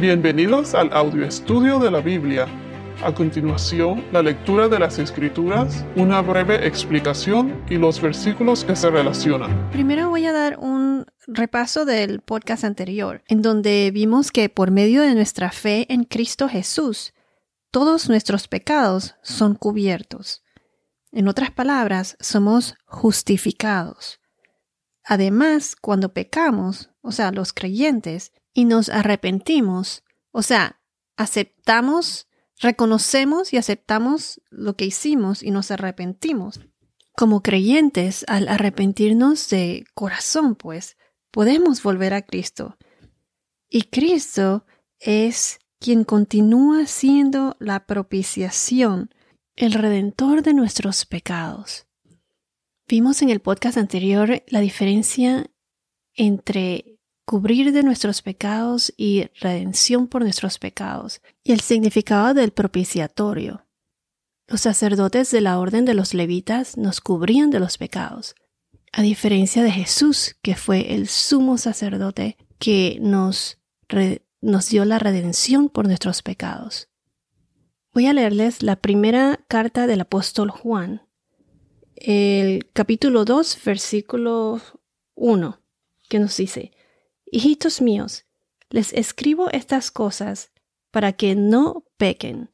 Bienvenidos al audio estudio de la Biblia. A continuación, la lectura de las Escrituras, una breve explicación y los versículos que se relacionan. Primero voy a dar un repaso del podcast anterior, en donde vimos que por medio de nuestra fe en Cristo Jesús, todos nuestros pecados son cubiertos. En otras palabras, somos justificados. Además, cuando pecamos, o sea, los creyentes, y nos arrepentimos, o sea, aceptamos, reconocemos y aceptamos lo que hicimos y nos arrepentimos. Como creyentes, al arrepentirnos de corazón, pues, podemos volver a Cristo. Y Cristo es quien continúa siendo la propiciación, el redentor de nuestros pecados. Vimos en el podcast anterior la diferencia entre cubrir de nuestros pecados y redención por nuestros pecados, y el significado del propiciatorio. Los sacerdotes de la orden de los levitas nos cubrían de los pecados, a diferencia de Jesús, que fue el sumo sacerdote que nos, nos dio la redención por nuestros pecados. Voy a leerles la primera carta del apóstol Juan, el capítulo 2, versículo 1, que nos dice, Hijitos míos, les escribo estas cosas para que no pequen.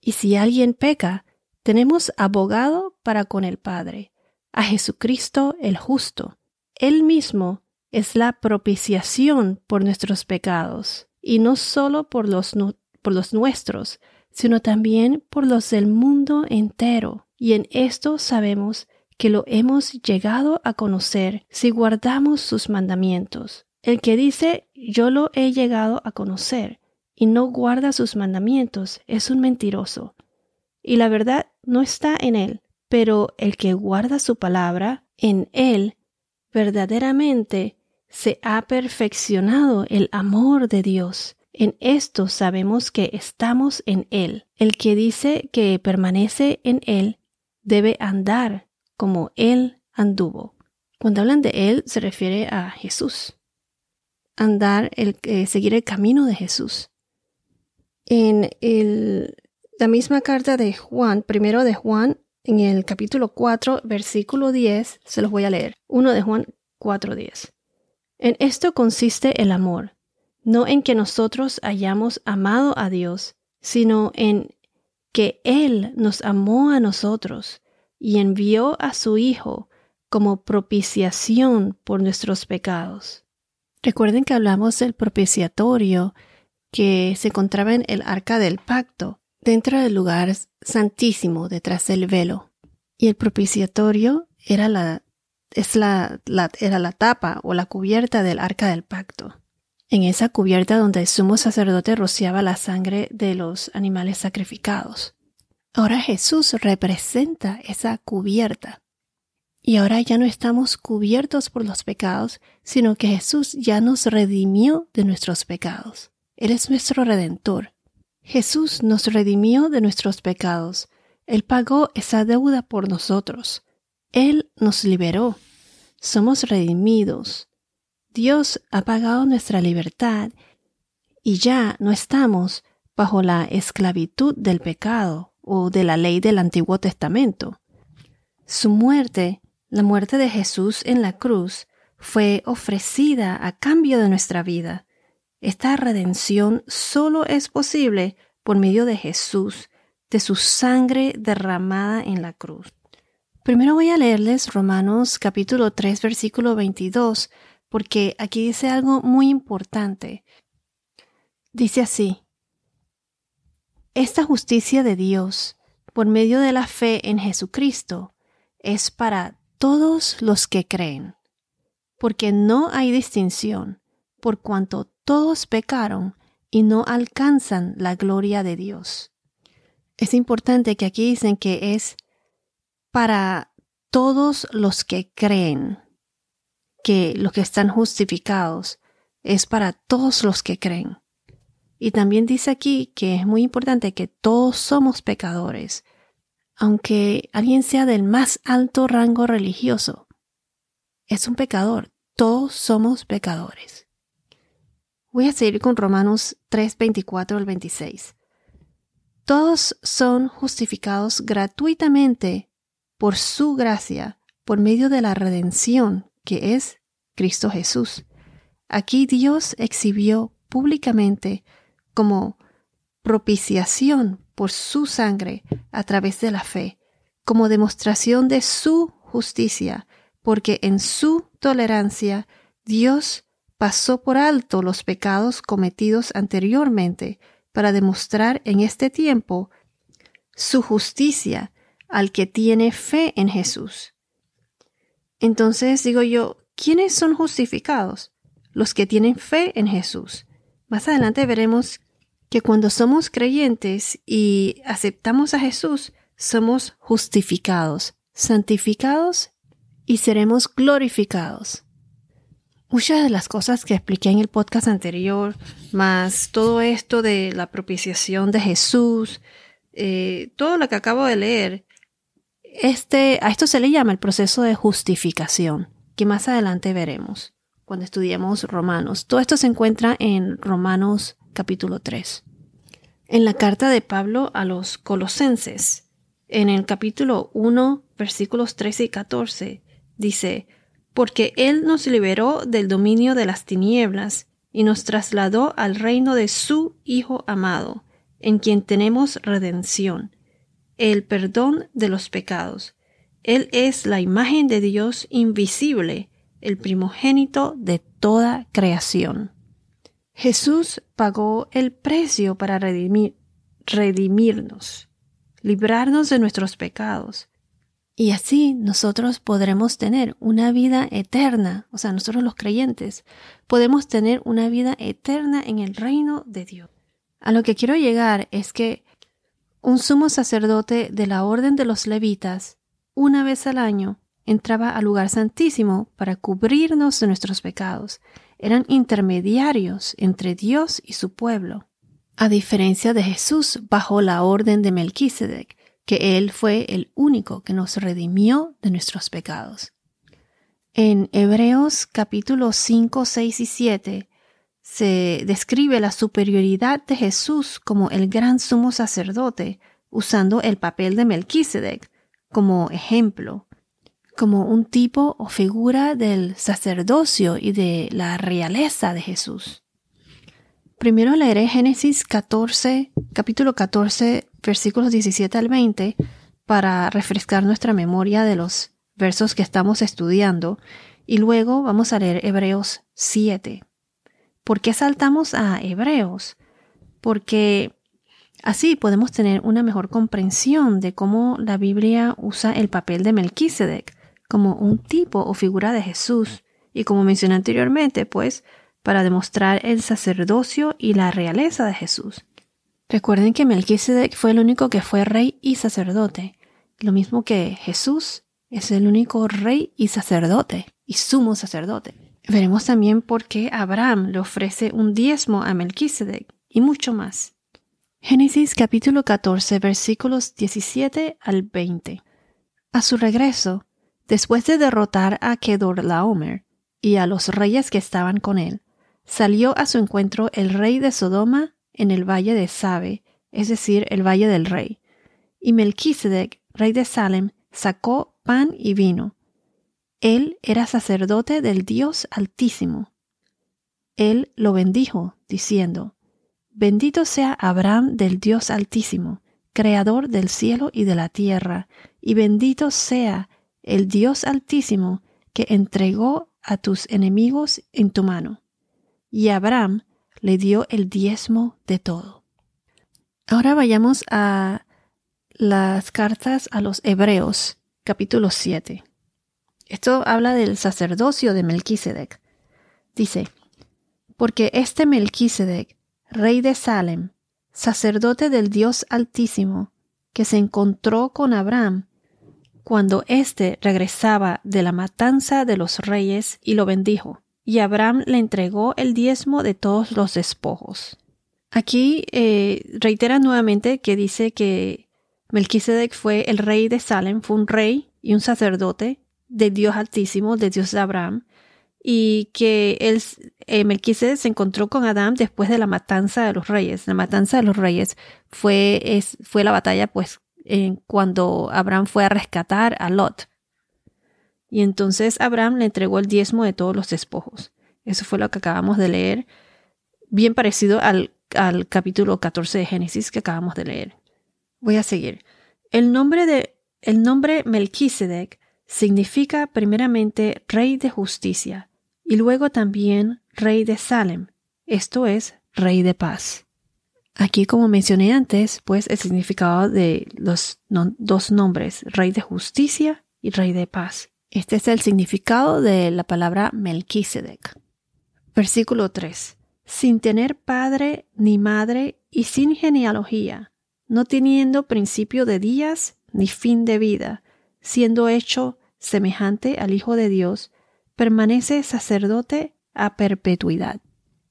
Y si alguien peca, tenemos abogado para con el Padre, a Jesucristo el justo. Él mismo es la propiciación por nuestros pecados, y no solo por los, por los nuestros, sino también por los del mundo entero. Y en esto sabemos que lo hemos llegado a conocer si guardamos sus mandamientos. El que dice yo lo he llegado a conocer y no guarda sus mandamientos es un mentiroso, y la verdad no está en él, pero el que guarda su palabra, en él verdaderamente se ha perfeccionado el amor de Dios. En esto sabemos que estamos en Él. El que dice que permanece en Él debe andar como Él anduvo. Cuando hablan de Él se refiere a Jesús andar, el, eh, seguir el camino de Jesús. En el, la misma carta de Juan, primero de Juan, en el capítulo 4, versículo 10, se los voy a leer. 1 de Juan 4, 10. En esto consiste el amor, no en que nosotros hayamos amado a Dios, sino en que Él nos amó a nosotros y envió a su Hijo como propiciación por nuestros pecados. Recuerden que hablamos del propiciatorio que se encontraba en el arca del pacto, dentro del lugar santísimo, detrás del velo. Y el propiciatorio era la, es la, era la tapa o la cubierta del arca del pacto. En esa cubierta donde el sumo sacerdote rociaba la sangre de los animales sacrificados. Ahora Jesús representa esa cubierta. Y ahora ya no estamos cubiertos por los pecados, sino que Jesús ya nos redimió de nuestros pecados. Él es nuestro redentor. Jesús nos redimió de nuestros pecados. Él pagó esa deuda por nosotros. Él nos liberó. Somos redimidos. Dios ha pagado nuestra libertad y ya no estamos bajo la esclavitud del pecado o de la ley del Antiguo Testamento. Su muerte la muerte de Jesús en la cruz fue ofrecida a cambio de nuestra vida. Esta redención solo es posible por medio de Jesús, de su sangre derramada en la cruz. Primero voy a leerles Romanos capítulo 3 versículo 22, porque aquí dice algo muy importante. Dice así, Esta justicia de Dios, por medio de la fe en Jesucristo, es para todos los que creen, porque no hay distinción, por cuanto todos pecaron y no alcanzan la gloria de Dios. Es importante que aquí dicen que es para todos los que creen, que los que están justificados es para todos los que creen. Y también dice aquí que es muy importante que todos somos pecadores, aunque alguien sea del más alto rango religioso, es un pecador. Todos somos pecadores. Voy a seguir con Romanos 3, 24 al 26. Todos son justificados gratuitamente por su gracia, por medio de la redención que es Cristo Jesús. Aquí Dios exhibió públicamente como propiciación por su sangre a través de la fe, como demostración de su justicia, porque en su tolerancia Dios pasó por alto los pecados cometidos anteriormente para demostrar en este tiempo su justicia al que tiene fe en Jesús. Entonces digo yo, ¿quiénes son justificados? Los que tienen fe en Jesús. Más adelante veremos que cuando somos creyentes y aceptamos a Jesús, somos justificados, santificados y seremos glorificados. Muchas de las cosas que expliqué en el podcast anterior, más todo esto de la propiciación de Jesús, eh, todo lo que acabo de leer, este, a esto se le llama el proceso de justificación, que más adelante veremos cuando estudiemos Romanos. Todo esto se encuentra en Romanos capítulo 3. En la carta de Pablo a los colosenses, en el capítulo 1, versículos 13 y 14, dice, porque Él nos liberó del dominio de las tinieblas y nos trasladó al reino de su Hijo amado, en quien tenemos redención, el perdón de los pecados. Él es la imagen de Dios invisible, el primogénito de toda creación. Jesús pagó el precio para redimirnos, librarnos de nuestros pecados. Y así nosotros podremos tener una vida eterna, o sea, nosotros los creyentes, podemos tener una vida eterna en el reino de Dios. A lo que quiero llegar es que un sumo sacerdote de la orden de los levitas, una vez al año, entraba al lugar santísimo para cubrirnos de nuestros pecados. Eran intermediarios entre Dios y su pueblo. A diferencia de Jesús bajo la orden de Melquisedec, que Él fue el único que nos redimió de nuestros pecados. En Hebreos capítulos 5, 6 y 7 se describe la superioridad de Jesús como el gran sumo sacerdote, usando el papel de Melquisedec como ejemplo como un tipo o figura del sacerdocio y de la realeza de Jesús. Primero leeré Génesis 14, capítulo 14, versículos 17 al 20, para refrescar nuestra memoria de los versos que estamos estudiando, y luego vamos a leer Hebreos 7. ¿Por qué saltamos a Hebreos? Porque así podemos tener una mejor comprensión de cómo la Biblia usa el papel de Melquisedec como un tipo o figura de Jesús y como mencioné anteriormente, pues para demostrar el sacerdocio y la realeza de Jesús. Recuerden que Melquisedec fue el único que fue rey y sacerdote, lo mismo que Jesús es el único rey y sacerdote y sumo sacerdote. Veremos también por qué Abraham le ofrece un diezmo a Melquisedec y mucho más. Génesis capítulo 14 versículos 17 al 20. A su regreso, Después de derrotar a Kedorlaomer y a los reyes que estaban con él, salió a su encuentro el rey de Sodoma en el valle de Sabe, es decir, el valle del rey. Y Melquisedec, rey de Salem, sacó pan y vino. Él era sacerdote del Dios Altísimo. Él lo bendijo, diciendo, Bendito sea Abraham del Dios Altísimo, creador del cielo y de la tierra, y bendito sea el Dios Altísimo, que entregó a tus enemigos en tu mano. Y Abraham le dio el diezmo de todo. Ahora vayamos a las cartas a los Hebreos, capítulo 7. Esto habla del sacerdocio de Melquisedec. Dice, porque este Melquisedec, rey de Salem, sacerdote del Dios Altísimo, que se encontró con Abraham cuando éste regresaba de la matanza de los reyes y lo bendijo, y Abraham le entregó el diezmo de todos los despojos. Aquí eh, reitera nuevamente que dice que Melquisedec fue el rey de Salem, fue un rey y un sacerdote de Dios Altísimo, de Dios de Abraham, y que él, eh, Melquisedec se encontró con Adán después de la matanza de los reyes. La matanza de los reyes fue, es, fue la batalla, pues, cuando Abraham fue a rescatar a Lot. Y entonces Abraham le entregó el diezmo de todos los despojos. Eso fue lo que acabamos de leer, bien parecido al, al capítulo 14 de Génesis que acabamos de leer. Voy a seguir. El nombre de el nombre Melquisedec significa primeramente rey de justicia y luego también rey de Salem, esto es, rey de paz. Aquí, como mencioné antes, pues el significado de los dos nombres, rey de justicia y rey de paz. Este es el significado de la palabra Melquisedec. Versículo 3. Sin tener padre ni madre y sin genealogía, no teniendo principio de días ni fin de vida, siendo hecho semejante al Hijo de Dios, permanece sacerdote a perpetuidad.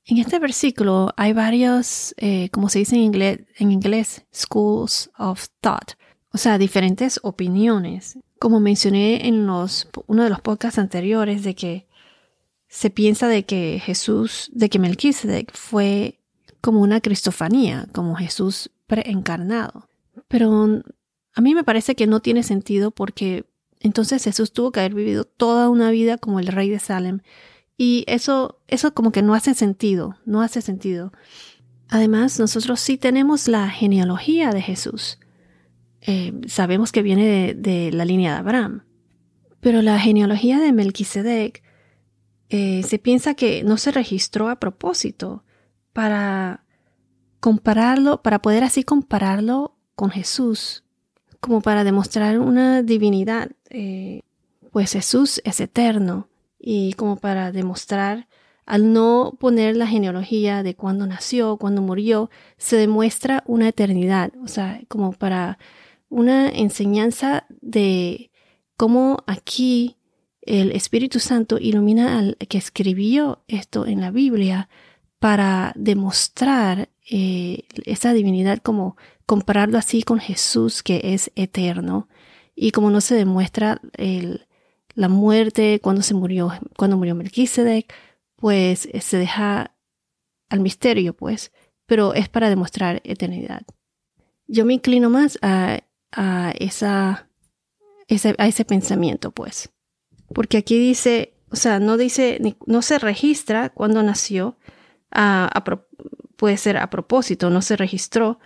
En este versículo hay varios, eh, como se dice en inglés, schools of thought, o sea, diferentes opiniones. Como mencioné en los, uno de los podcasts anteriores, de que se piensa de que Jesús, de que Melquisedec fue como una cristofanía, como Jesús preencarnado. Pero a mí me parece que no tiene sentido porque entonces Jesús tuvo que haber vivido toda una vida como el rey de Salem. Y eso, eso como que no hace sentido, no hace sentido. Además, nosotros sí tenemos la genealogía de Jesús. Eh, sabemos que viene de, la línea de Abraham. Pero la genealogía de Melquisedec eh, se piensa que no se registró a propósito para compararlo, para poder así compararlo con Jesús, como para demostrar una divinidad. Eh, pues Jesús es eterno y como para demostrar, al no poner la genealogía de cuándo nació, cuándo murió, se demuestra una eternidad, o sea, como para una enseñanza de cómo aquí el Espíritu Santo ilumina al que escribió esto en la Biblia para demostrar eh, esa divinidad como compararlo así con Jesús que es eterno. Y como no se demuestra el, la muerte cuando se murió cuando murió Melquisedec pues eh, se deja al misterio pues pero es para demostrar eternidad. Yo me inclino más a, a esa ese, a ese pensamiento pues porque aquí dice o sea no dice no se registra cuando nació puede ser a propósito no se registró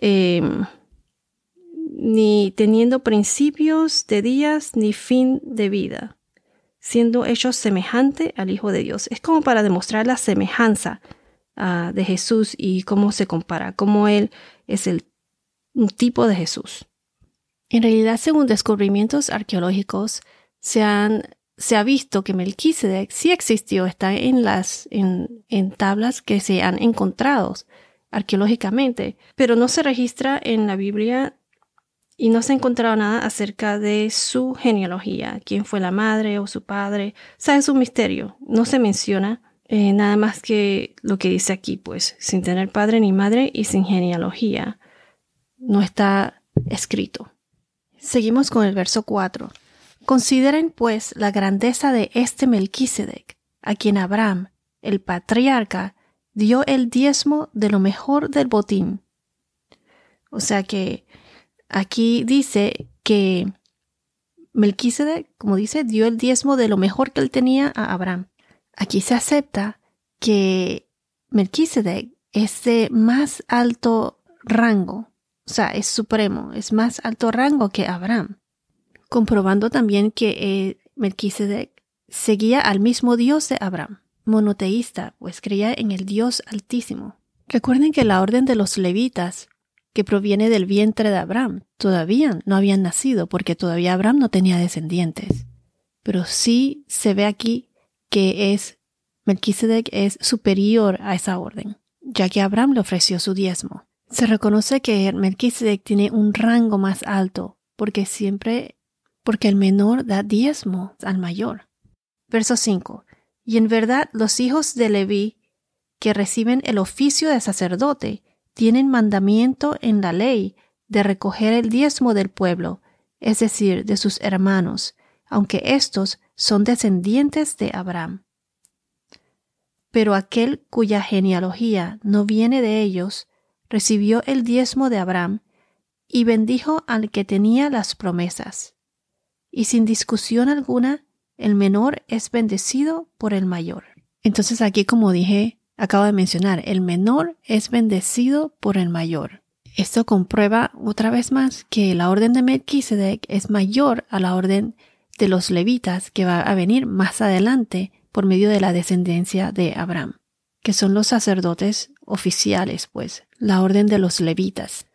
Em, ni teniendo principios de días ni fin de vida, siendo hecho semejante al Hijo de Dios. Es como para demostrar la semejanza ah, de Jesús y cómo se compara, cómo Él es el un tipo de Jesús. En realidad, según descubrimientos arqueológicos, se, han, se ha visto que Melquisedec sí existió, está en las en, en tablas que se han encontrado arqueológicamente, pero no se registra en la Biblia y no se ha encontrado nada acerca de su genealogía, quién fue la madre o su padre. O sea, un misterio. No se menciona eh, nada más que lo que dice aquí, pues, sin tener padre ni madre y sin genealogía. No está escrito. Seguimos con el verso 4. Consideren, pues, la grandeza de este Melquisedec, a quien Abraham, el patriarca, dio el diezmo de lo mejor del botín. O sea que aquí dice que Melquisedec, como dice, dio el diezmo de lo mejor que él tenía a Abraham. Aquí se acepta que Melquisedec es de más alto rango, o sea, es supremo, es más alto rango que Abraham, comprobando también que eh, Melquisedec seguía al mismo Dios de Abraham monoteísta, pues creía en el Dios Altísimo. Recuerden que la orden de los levitas, que proviene del vientre de Abraham, todavía no habían nacido porque todavía Abraham no tenía descendientes. Pero sí se ve aquí que es Melquisedec es superior a esa orden, ya que Abraham le ofreció su diezmo. Se reconoce que Melquisedec tiene un rango más alto porque siempre porque el menor da diezmo al mayor. Verso 5. Y en verdad los hijos de Leví, que reciben el oficio de sacerdote, tienen mandamiento en la ley de recoger el diezmo del pueblo, es decir, de sus hermanos, aunque éstos son descendientes de Abraham. Pero aquel cuya genealogía no viene de ellos, recibió el diezmo de Abraham y bendijo al que tenía las promesas. Y sin discusión alguna, el menor es bendecido por el mayor. Entonces aquí, como dije, acabo de mencionar, el menor es bendecido por el mayor. Esto comprueba otra vez más que la orden de Melquisedec es mayor a la orden de los levitas que va a venir más adelante por medio de la descendencia de Abraham, que son los sacerdotes oficiales, pues, la orden de los levitas.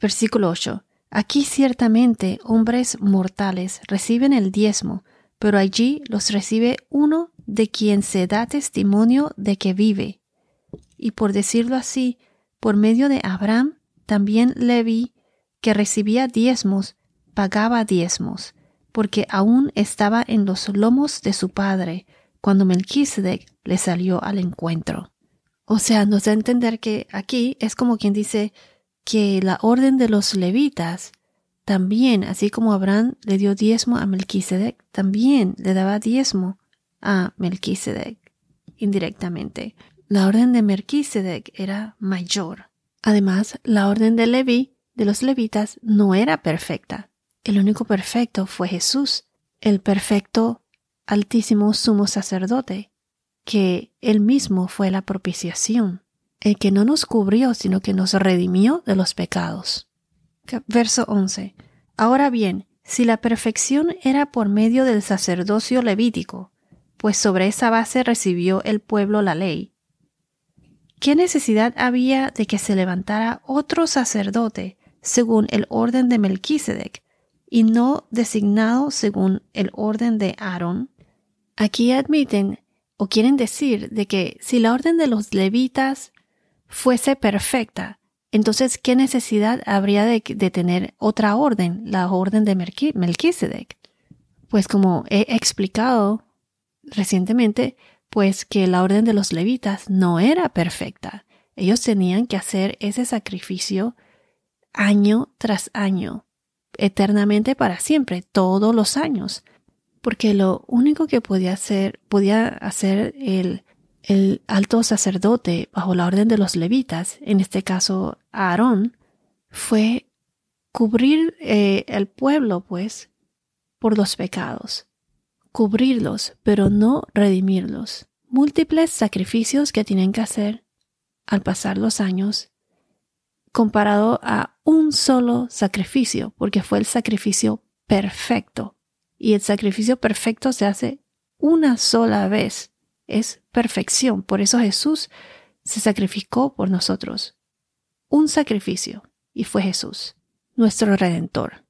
Versículo 8. Aquí ciertamente hombres mortales reciben el diezmo, pero allí los recibe uno de quien se da testimonio de que vive. Y por decirlo así, por medio de Abraham, también Levi, que recibía diezmos, pagaba diezmos, porque aún estaba en los lomos de su padre cuando Melquisedec le salió al encuentro. O sea, nos da a entender que aquí es como quien dice que la orden de los levitas también, así como Abraham le dio diezmo a Melquisedec, también le daba diezmo a Melquisedec indirectamente la orden de Melquisedec era mayor. Además, la orden de Levi, de los levitas, no era perfecta. El único perfecto fue Jesús, el perfecto altísimo sumo sacerdote, que él mismo fue la propiciación, el que no nos cubrió, sino que nos redimió de los pecados. Verso 11. Ahora bien, si la perfección era por medio del sacerdocio levítico, pues sobre esa base recibió el pueblo la ley, ¿Qué necesidad había de que se levantara otro sacerdote según el orden de Melquisedec y no designado según el orden de Aarón? Aquí admiten o quieren decir de que si la orden de los levitas fuese perfecta, entonces ¿qué necesidad habría de, tener otra orden, la orden de Melquisedec? Pues como he explicado recientemente, pues que la orden de los levitas no era perfecta. Ellos tenían que hacer ese sacrificio año tras año, eternamente para siempre, todos los años. Porque lo único que podía hacer, podía hacer el, el alto sacerdote bajo la orden de los levitas, en este caso Aarón, fue cubrir eh, el pueblo, pues, por los pecados cubrirlos, pero no redimirlos. Múltiples sacrificios que tienen que hacer al pasar los años comparado a un solo sacrificio, porque fue el sacrificio perfecto. Y el sacrificio perfecto se hace una sola vez. Es perfección. Por eso Jesús se sacrificó por nosotros. Un sacrificio. Y fue Jesús, nuestro redentor.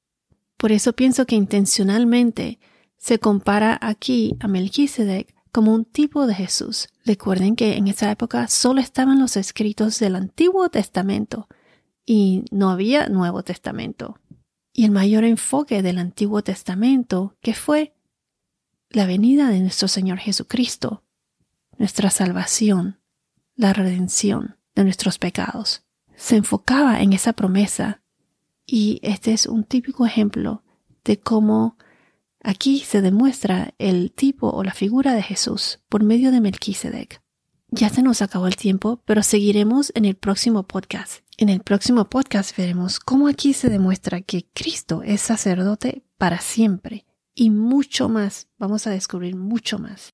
Por eso pienso que intencionalmente se compara aquí a Melquisedec como un tipo de Jesús. Recuerden que en esa época solo estaban los escritos del Antiguo Testamento y no había Nuevo Testamento. Y el mayor enfoque del Antiguo Testamento, que fue la venida de nuestro Señor Jesucristo, nuestra salvación, la redención de nuestros pecados, se enfocaba en esa promesa. Y este es un típico ejemplo de cómo Aquí se demuestra el tipo o la figura de Jesús por medio de Melquisedec. Ya se nos acabó el tiempo, pero seguiremos en el próximo podcast. En el próximo podcast veremos cómo aquí se demuestra que Cristo es sacerdote para siempre y mucho más. Vamos a descubrir mucho más.